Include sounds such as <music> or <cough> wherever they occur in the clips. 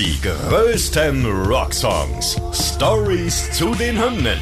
Die größten Rocksongs. Stories zu den Hymnen.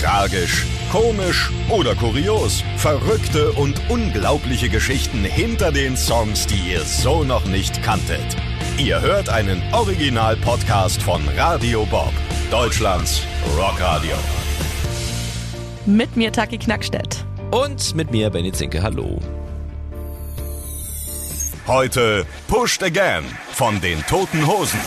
Tragisch, komisch oder kurios. Verrückte und unglaubliche Geschichten hinter den Songs, die ihr so noch nicht kanntet. Ihr hört einen Original-Podcast von Radio Bob, Deutschlands Rockradio. Mit mir Taki Knackstedt. Und mit mir Benny Zinke. Hallo. Heute Pushed Again von den Toten Hosen.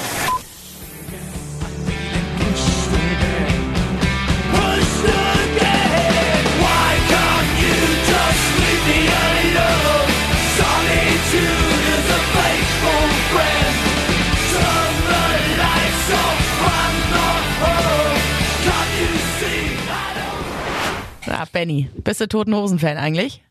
Benny, bist du Toten Hosen-Fan eigentlich?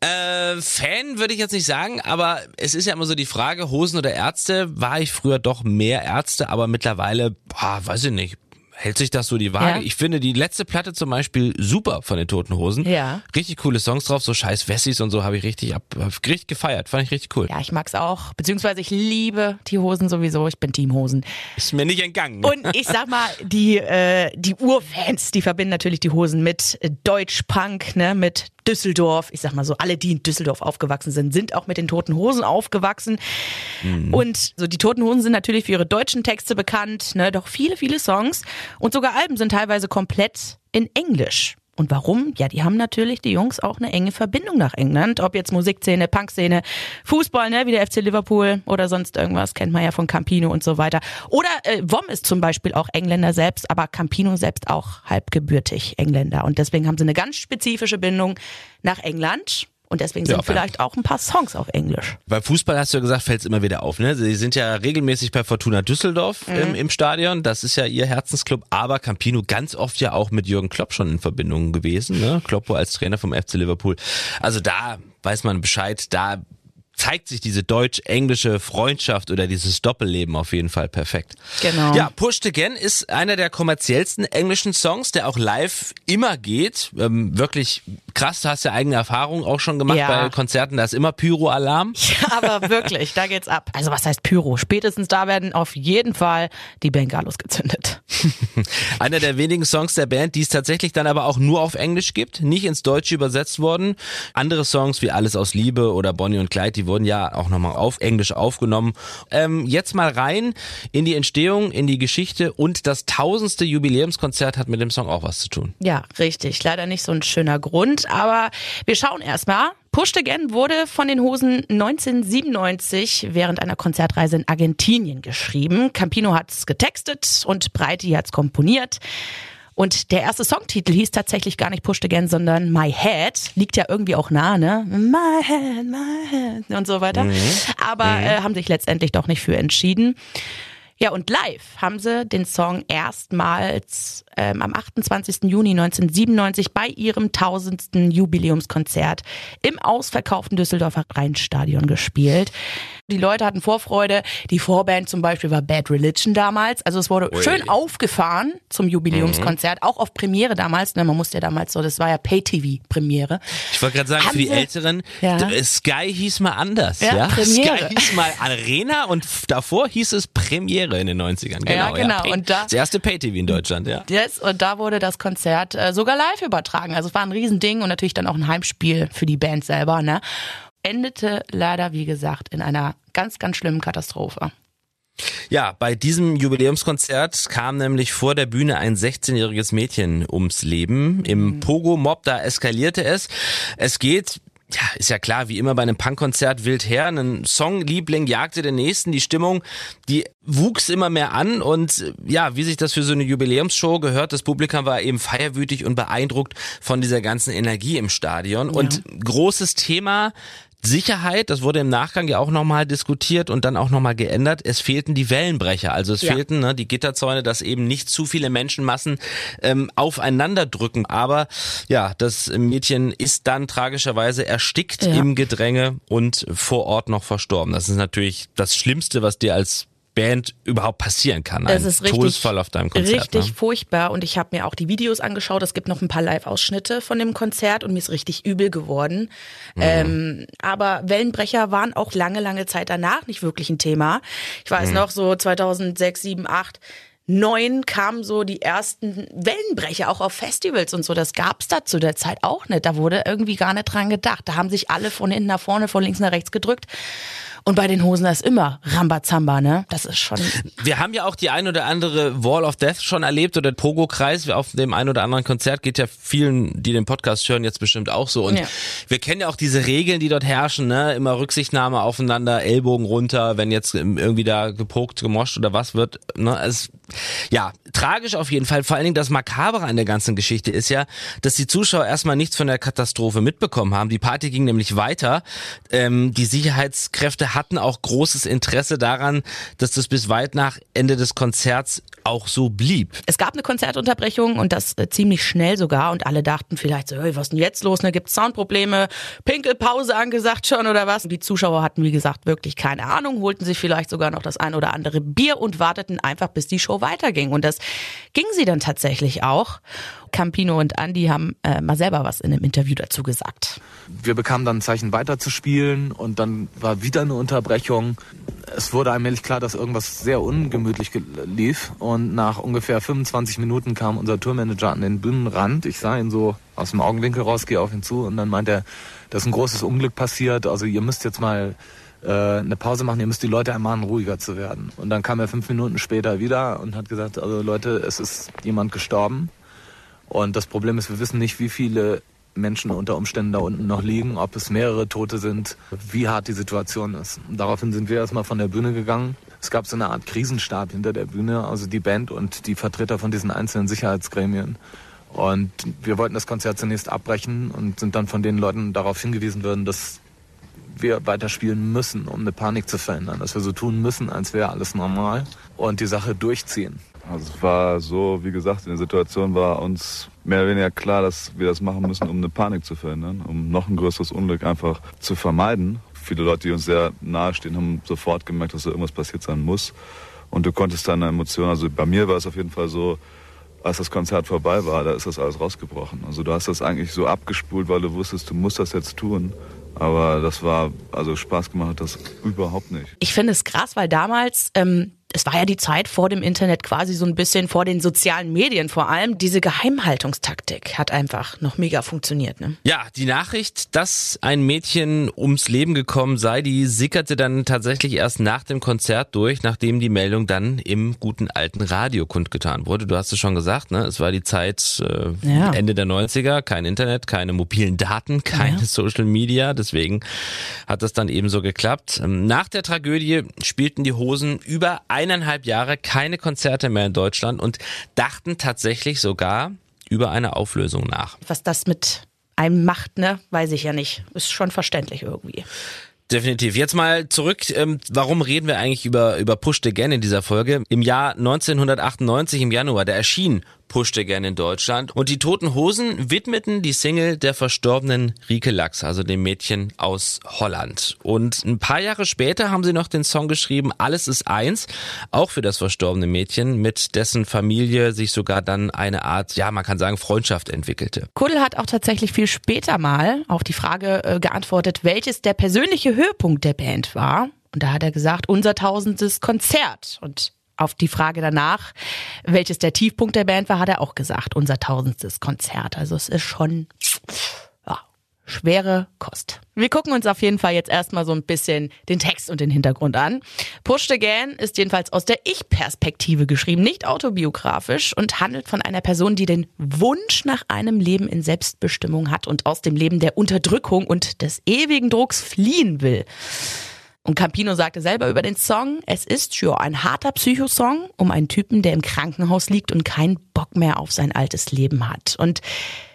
Äh, Fan würde ich jetzt nicht sagen, aber es ist ja immer so die Frage, Hosen oder Ärzte, war ich früher doch mehr Ärzte, aber mittlerweile, boah, weiß ich nicht, hält sich das so die Waage. Ja. Ich finde die letzte Platte zum Beispiel super von den Toten Hosen. Ja. Richtig coole Songs drauf, so scheiß Wessis und so habe ich richtig, ab, richtig gefeiert, fand ich richtig cool. Ja, ich mag's auch. Beziehungsweise ich liebe die Hosen sowieso. Ich bin Team Hosen. Ist mir nicht entgangen. Und ich sag mal, die, äh, die Urfans, die verbinden natürlich die Hosen mit Deutsch-Punk, ne, mit Düsseldorf. Ich sag mal so, alle, die in Düsseldorf aufgewachsen sind, sind auch mit den Toten Hosen aufgewachsen. Und so die Toten Hosen sind natürlich für ihre deutschen Texte bekannt, ne, doch viele, viele Songs und sogar Alben sind teilweise komplett in Englisch. Und warum? Ja, die haben natürlich die Jungs auch eine enge Verbindung nach England. Ob jetzt Musikszene, Punkszene, Fußball, ne, wie der FC Liverpool oder sonst irgendwas, kennt man ja von Campino und so weiter. Oder äh, Wom ist zum Beispiel auch Engländer selbst, aber Campino selbst auch halbgebürtig Engländer. Und deswegen haben sie eine ganz spezifische Bindung nach England. Und deswegen sind Ja, vielleicht auch ein paar Songs auf Englisch. Beim Fußball hast du ja gesagt, fällt es immer wieder auf. Ne? Sie sind ja regelmäßig bei Fortuna Düsseldorf Mhm. im, im Stadion. Das ist ja ihr Herzensclub. Aber Campino ganz oft ja auch mit Jürgen Klopp schon in Verbindung gewesen. Ne? Kloppo als Trainer vom FC Liverpool. Also da weiß man Bescheid. Da zeigt sich diese deutsch-englische Freundschaft oder dieses Doppelleben auf jeden Fall perfekt. Genau. Ja, Pushed Again ist einer der kommerziellsten englischen Songs, der auch live immer geht. Ähm, wirklich krass, du hast ja eigene Erfahrungen auch schon gemacht Ja. bei Konzerten. Da ist immer Pyro-Alarm. <laughs> Ja, aber wirklich, da geht's ab. Also was heißt Pyro? Spätestens da werden auf jeden Fall die Bengalos gezündet. <laughs> Einer der wenigen Songs der Band, die es tatsächlich dann aber auch nur auf Englisch gibt, nicht ins Deutsche übersetzt worden. Andere Songs wie Alles aus Liebe oder Bonnie und Clyde, die wurden ja auch nochmal auf Englisch aufgenommen. Ähm, jetzt mal rein in die Entstehung, in die Geschichte und das tausendste Jubiläumskonzert hat mit dem Song auch was zu tun. Ja, richtig. Leider nicht so ein schöner Grund, aber wir schauen erstmal. Pushed Again wurde von den Hosen 1997 während einer Konzertreise in Argentinien geschrieben. Campino hat's getextet und Breiti hat's komponiert. Und der erste Songtitel hieß tatsächlich gar nicht Pushed Again, sondern My Head. Liegt ja irgendwie auch nah, ne? My Head, My Head und so weiter. Aber äh, haben sich letztendlich doch nicht für entschieden. Ja, und live haben sie den Song erstmals ähm, am 28. Juni 1997 bei ihrem tausendsten Jubiläumskonzert im ausverkauften Düsseldorfer Rheinstadion gespielt. Die Leute hatten Vorfreude. Die Vorband zum Beispiel war Bad Religion damals. Also es wurde Ui. schön aufgefahren zum Jubiläumskonzert, auch auf Premiere damals. Ne, man musste ja damals so, das war ja Pay-TV-Premiere. Ich wollte gerade sagen, Haben für die Sie- Älteren, Ja. d- Sky hieß mal anders. Ja, Ja, Premiere. Sky hieß mal Arena und davor hieß es Premiere in den 90ern. Genau, Ja, genau. Pay- Und da- das erste Pay-TV in Deutschland, ja. Yes, und da wurde das Konzert äh, sogar live übertragen. Also es war ein Riesending und natürlich dann auch ein Heimspiel für die Band selber. Ne? Endete leider, wie gesagt, in einer ganz, ganz schlimmen Katastrophe. Ja, bei diesem Jubiläumskonzert kam nämlich vor der Bühne ein 16-jähriges Mädchen ums Leben. Im Pogo-Mob, da eskalierte es. Es geht ja, ist ja klar, wie immer bei einem Punkkonzert wild her. Ein Songliebling jagte den nächsten. Die Stimmung, die wuchs immer mehr an und äh, ja, wie sich das für so eine Jubiläumsshow gehört, das Publikum war eben feierwütig und beeindruckt von dieser ganzen Energie im Stadion. Und großes Thema Sicherheit, das wurde im Nachgang ja auch nochmal diskutiert und dann auch nochmal geändert. Es fehlten die Wellenbrecher, also es Ja. fehlten ne, die Gitterzäune, dass eben nicht zu viele Menschenmassen ähm, aufeinander drücken. Aber ja, das Mädchen ist dann tragischerweise erstickt Ja. im Gedränge und vor Ort noch verstorben. Das ist natürlich das Schlimmste, was dir als Band überhaupt passieren kann. Es ist richtig, Todesfall auf deinem Konzert. Richtig ne? furchtbar und ich habe mir auch die Videos angeschaut. Es gibt noch ein paar Live-Ausschnitte von dem Konzert und mir ist richtig übel geworden. Mhm. Ähm, aber Wellenbrecher waren auch lange, lange Zeit danach nicht wirklich ein Thema. Ich weiß mhm. noch so 2006, 7, 8 neun kamen so die ersten Wellenbrecher auch auf Festivals und so. Das gab's da zu der Zeit auch nicht. Da wurde irgendwie gar nicht dran gedacht. Da haben sich alle von hinten nach vorne, von links nach rechts gedrückt. Und bei den Hosen ist immer Rambazamba, ne? Das ist schon. Wir haben ja auch die ein oder andere Wall of Death schon erlebt oder Pogo-Kreis. Auf dem ein oder anderen Konzert geht ja vielen, die den Podcast hören, jetzt bestimmt auch so. Und ja. wir kennen ja auch diese Regeln, die dort herrschen, ne? Immer Rücksichtnahme aufeinander, Ellbogen runter, wenn jetzt irgendwie da gepokt, gemoscht oder was wird. Ne? Es, ja, tragisch auf jeden Fall. Vor allen Dingen das Makabere an der ganzen Geschichte ist ja, dass die Zuschauer erstmal nichts von der Katastrophe mitbekommen haben. Die Party ging nämlich weiter. Ähm, die Sicherheitskräfte hatten auch großes Interesse daran, dass das bis weit nach Ende des Konzerts auch so blieb. Es gab eine Konzertunterbrechung und das äh, ziemlich schnell sogar und alle dachten vielleicht so, hey, was ist denn jetzt los? Ne, gibt's Soundprobleme? Pinkelpause angesagt schon oder was? Die Zuschauer hatten wie gesagt wirklich keine Ahnung, holten sich vielleicht sogar noch das ein oder andere Bier und warteten einfach, bis die Show weiterging und das ging sie dann tatsächlich auch. Campino und Andy haben äh, mal selber was in einem Interview dazu gesagt. Wir bekamen dann ein Zeichen weiterzuspielen und dann war wieder eine Unterbrechung. Es wurde allmählich klar, dass irgendwas sehr ungemütlich lief und nach ungefähr 25 Minuten kam unser Tourmanager an den Bühnenrand. Ich sah ihn so aus dem Augenwinkel raus, gehe auf ihn zu und dann meint er, dass ein großes Unglück passiert. Also ihr müsst jetzt mal äh, eine Pause machen, ihr müsst die Leute ermahnen, ruhiger zu werden. Und dann kam er fünf Minuten später wieder und hat gesagt, also Leute, es ist jemand gestorben. Und das Problem ist, wir wissen nicht, wie viele Menschen unter Umständen da unten noch liegen, ob es mehrere Tote sind, wie hart die Situation ist. Daraufhin sind wir erstmal von der Bühne gegangen. Es gab so eine Art Krisenstab hinter der Bühne, also die Band und die Vertreter von diesen einzelnen Sicherheitsgremien. Und wir wollten das Konzert zunächst abbrechen und sind dann von den Leuten darauf hingewiesen worden, dass wir weiterspielen müssen, um eine Panik zu verhindern. Dass wir so tun müssen, als wäre alles normal und die Sache durchziehen. Also es war so, wie gesagt, in der Situation war uns mehr oder weniger klar, dass wir das machen müssen, um eine Panik zu verhindern, um noch ein größeres Unglück einfach zu vermeiden. Viele Leute, die uns sehr nahe stehen, haben sofort gemerkt, dass da irgendwas passiert sein muss. Und du konntest deine Emotionen, also bei mir war es auf jeden Fall so, als das Konzert vorbei war, da ist das alles rausgebrochen. Also du hast das eigentlich so abgespult, weil du wusstest, du musst das jetzt tun. Aber das war, also Spaß gemacht hat das überhaupt nicht. Ich finde es krass, weil damals ähm, es war ja die Zeit vor dem Internet quasi so ein bisschen vor den sozialen Medien vor allem. Diese Geheimhaltungstaktik hat einfach noch mega funktioniert. Ne? Ja, die Nachricht, dass ein Mädchen ums Leben gekommen sei, die sickerte dann tatsächlich erst nach dem Konzert durch, nachdem die Meldung dann im guten alten Radio kundgetan wurde. Du hast es schon gesagt, ne? es war die Zeit äh, ja. Ende der 90er, kein Internet, keine mobilen Daten, <laughs> keine ja. Social Media. Deswegen hat das dann ebenso geklappt. Nach der Tragödie spielten die Hosen über eineinhalb Jahre keine Konzerte mehr in Deutschland und dachten tatsächlich sogar über eine Auflösung nach. Was das mit einem macht, ne, weiß ich ja nicht. Ist schon verständlich irgendwie. Definitiv. Jetzt mal zurück. Ähm, warum reden wir eigentlich über, über Push Again in dieser Folge? Im Jahr 1998, im Januar, da erschien Push Again in Deutschland und die Toten Hosen widmeten die Single der verstorbenen Rike Lachs, also dem Mädchen aus Holland. Und ein paar Jahre später haben sie noch den Song geschrieben, Alles ist eins, auch für das verstorbene Mädchen, mit dessen Familie sich sogar dann eine Art, ja, man kann sagen, Freundschaft entwickelte. Kuddel hat auch tatsächlich viel später mal auf die Frage äh, geantwortet, welches der persönliche Höhepunkt der Band war. Und da hat er gesagt, unser tausendstes Konzert. Und auf die Frage danach, welches der Tiefpunkt der Band war, hat er auch gesagt, unser tausendstes Konzert. Also es ist schon schwere Kost. Wir gucken uns auf jeden Fall jetzt erstmal so ein bisschen den Text und den Hintergrund an. Pushed Again ist jedenfalls aus der Ich-Perspektive geschrieben, nicht autobiografisch und handelt von einer Person, die den Wunsch nach einem Leben in Selbstbestimmung hat und aus dem Leben der Unterdrückung und des ewigen Drucks fliehen will. Und Campino sagte selber über den Song, es ist ja ein harter Psychosong um einen Typen, der im Krankenhaus liegt und keinen Bock mehr auf sein altes Leben hat. Und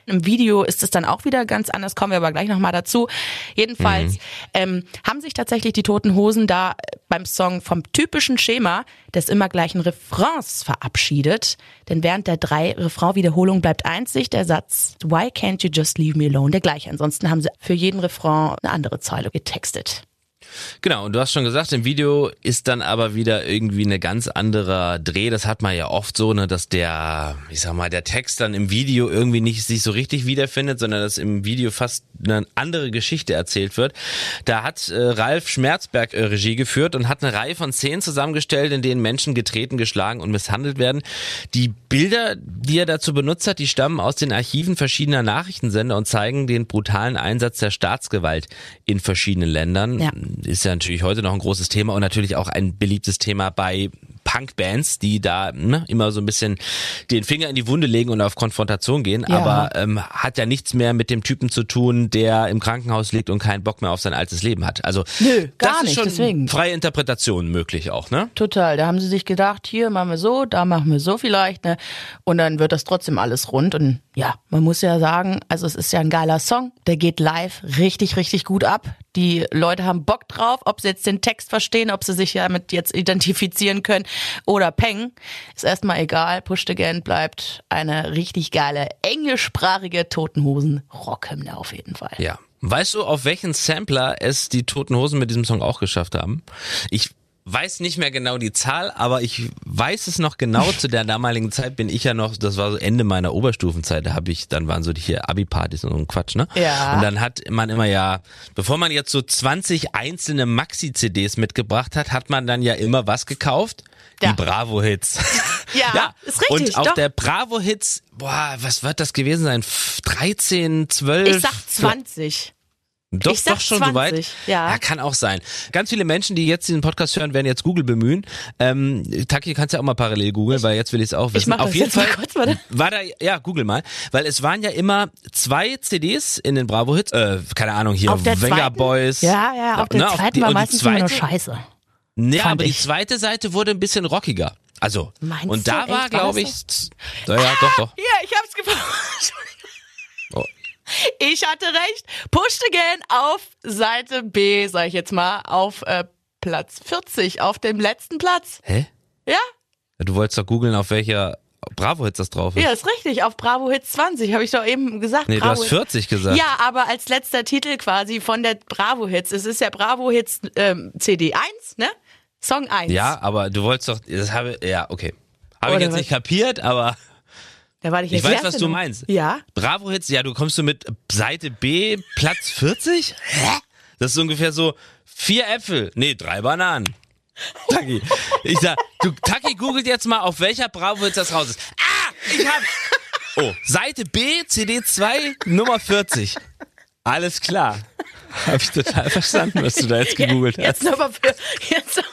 im Video ist es dann auch wieder ganz anders, kommen wir aber gleich nochmal dazu. Jedenfalls mhm. ähm, haben sich tatsächlich die Toten Hosen da beim Song vom typischen Schema des immer gleichen Refrains verabschiedet. Denn während der drei Refrain-Wiederholungen bleibt einzig der Satz Why can't you just leave me alone der gleiche. Ansonsten haben sie für jeden Refrain eine andere Zeile getextet. Genau, und du hast schon gesagt, im Video ist dann aber wieder irgendwie eine ganz anderer Dreh. Das hat man ja oft so, ne, dass der, ich sag mal, der Text dann im Video irgendwie nicht sich so richtig wiederfindet, sondern dass im Video fast eine andere Geschichte erzählt wird. Da hat äh, Ralf Schmerzberg äh, Regie geführt und hat eine Reihe von Szenen zusammengestellt, in denen Menschen getreten, geschlagen und misshandelt werden. Die Bilder, die er dazu benutzt hat, die stammen aus den Archiven verschiedener Nachrichtensender und zeigen den brutalen Einsatz der Staatsgewalt in verschiedenen Ländern. Ja. Ist ja natürlich heute noch ein großes Thema und natürlich auch ein beliebtes Thema bei Punkbands, die da ne, immer so ein bisschen den Finger in die Wunde legen und auf Konfrontation gehen, Ja. aber ähm, hat ja nichts mehr mit dem Typen zu tun, der im Krankenhaus liegt und keinen Bock mehr auf sein altes Leben hat. Also Nö, gar das ist nicht, schon deswegen. freie Interpretation möglich auch, ne? Total. Da haben sie sich gedacht, hier machen wir so, da machen wir so vielleicht, ne? Und dann wird das trotzdem alles rund. Und ja, man muss ja sagen, also es ist ja ein geiler Song. Der geht live richtig, richtig gut ab. Die Leute haben Bock drauf, ob sie jetzt den Text verstehen, ob sie sich damit jetzt identifizieren können oder Peng. Ist erstmal egal. Pushed Again bleibt eine richtig geile englischsprachige Totenhosen-Rockhymne auf jeden Fall. Ja. Weißt du, auf welchen Sampler es die Toten Hosen mit diesem Song auch geschafft haben? Ich weiß nicht mehr genau die Zahl, aber ich weiß es noch genau. Zu der damaligen Zeit bin ich ja noch, das war so Ende meiner Oberstufenzeit, da habe ich, dann waren so die hier Abi-Partys und so ein Quatsch, ne? Ja. Und dann hat man immer ja, bevor man jetzt so 20 einzelne Maxi-CDs mitgebracht hat, hat man dann ja immer was gekauft? Ja. Die Bravo-Hits. <laughs> Ja, ist richtig, Und auf doch. der Bravo-Hits, boah, was wird das gewesen sein? F- 13, 12? Ich sag 20. Doch, Ich doch schon so weit. 20, ja. kann auch sein. Ganz viele Menschen, die jetzt diesen Podcast hören, werden jetzt Google bemühen. Ähm, Taki, kannst ja auch mal parallel googeln, weil jetzt will ich es auch wissen. mach Auf jeden Fall kurz, war da, ja, google mal, weil es waren ja immer zwei CDs in den Bravo-Hits. Äh, keine Ahnung, hier Auf Venga? Boys. Ja, ja, auf der Ne, zweiten die- war die meistens immer nur zweite- Scheiße. Nee, fand aber die ich. zweite Seite wurde ein bisschen rockiger. Also, Meinst und da war, glaube ich, ja, ja, doch, doch. <laughs> Ja, ich hab's gefunden. Ich hatte recht. Pushed Again auf Seite B, sag ich jetzt mal, auf äh, Platz 40, auf dem letzten Platz. Hä? Ja? Du wolltest doch googeln, auf welcher Bravo-Hits das drauf ist. Ja, ist richtig. Auf Bravo Hits 20, habe ich doch eben gesagt. nee, du Bravo hast 40 gesagt. Ja, aber als letzter Titel quasi von der Bravo Hits. Es ist ja Bravo Hits ähm, CD 1, ne? Song 1. Ja, aber du wolltest doch, das habe, ja, okay. Habe ich jetzt was? nicht kapiert, aber Da war ich, ich weiß, was du meinst. Ja. Bravo Hits, ja, du kommst du mit Seite B, Platz 40? Hä? Das ist ungefähr so vier Äpfel, nee, drei Bananen. <laughs> Taki, ich sag, du, Taki googelt jetzt mal, auf welcher Bravo Hits das raus ist. Ah, ich hab, oh, Seite B, CD 2, Nummer 40. Alles klar. Hab ich total verstanden, was du da jetzt gegoogelt hast. Jetzt nochmal für, jetzt,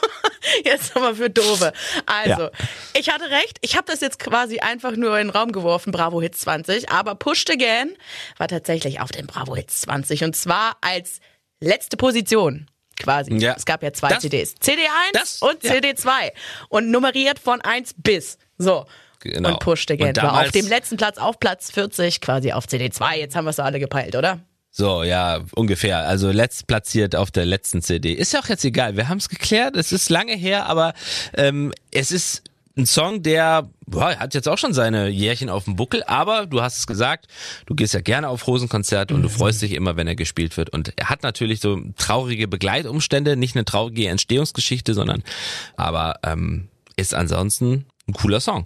<laughs> jetzt noch mal für Dove. Also, Ja. ich hatte recht. Ich habe das jetzt quasi einfach nur in den Raum geworfen, Bravo Hits 20. Aber Pushed Again war tatsächlich auf dem Bravo Hits 20. Und zwar als letzte Position. Quasi. Ja. Es gab ja zwei Das- CDs. CD1 das- und ja. CD2. Und nummeriert von 1 bis. So. Genau. Und Pushed Again Und war auf damals- dem letzten Platz, auf Platz 40, quasi auf CD2. Jetzt haben wir es alle gepeilt, oder? So, ja, ungefähr. Also letztplatziert auf der letzten CD. Ist ja auch jetzt egal. Wir haben es geklärt. Es ist lange her, aber ähm, es ist ein Song, der boah, hat jetzt auch schon seine Jährchen auf dem Buckel. Aber du hast es gesagt, du gehst ja gerne auf Rosenkonzerte und du freust dich immer, wenn er gespielt wird. Und er hat natürlich so traurige Begleitumstände, nicht eine traurige Entstehungsgeschichte, sondern aber ähm, ist ansonsten ein cooler Song.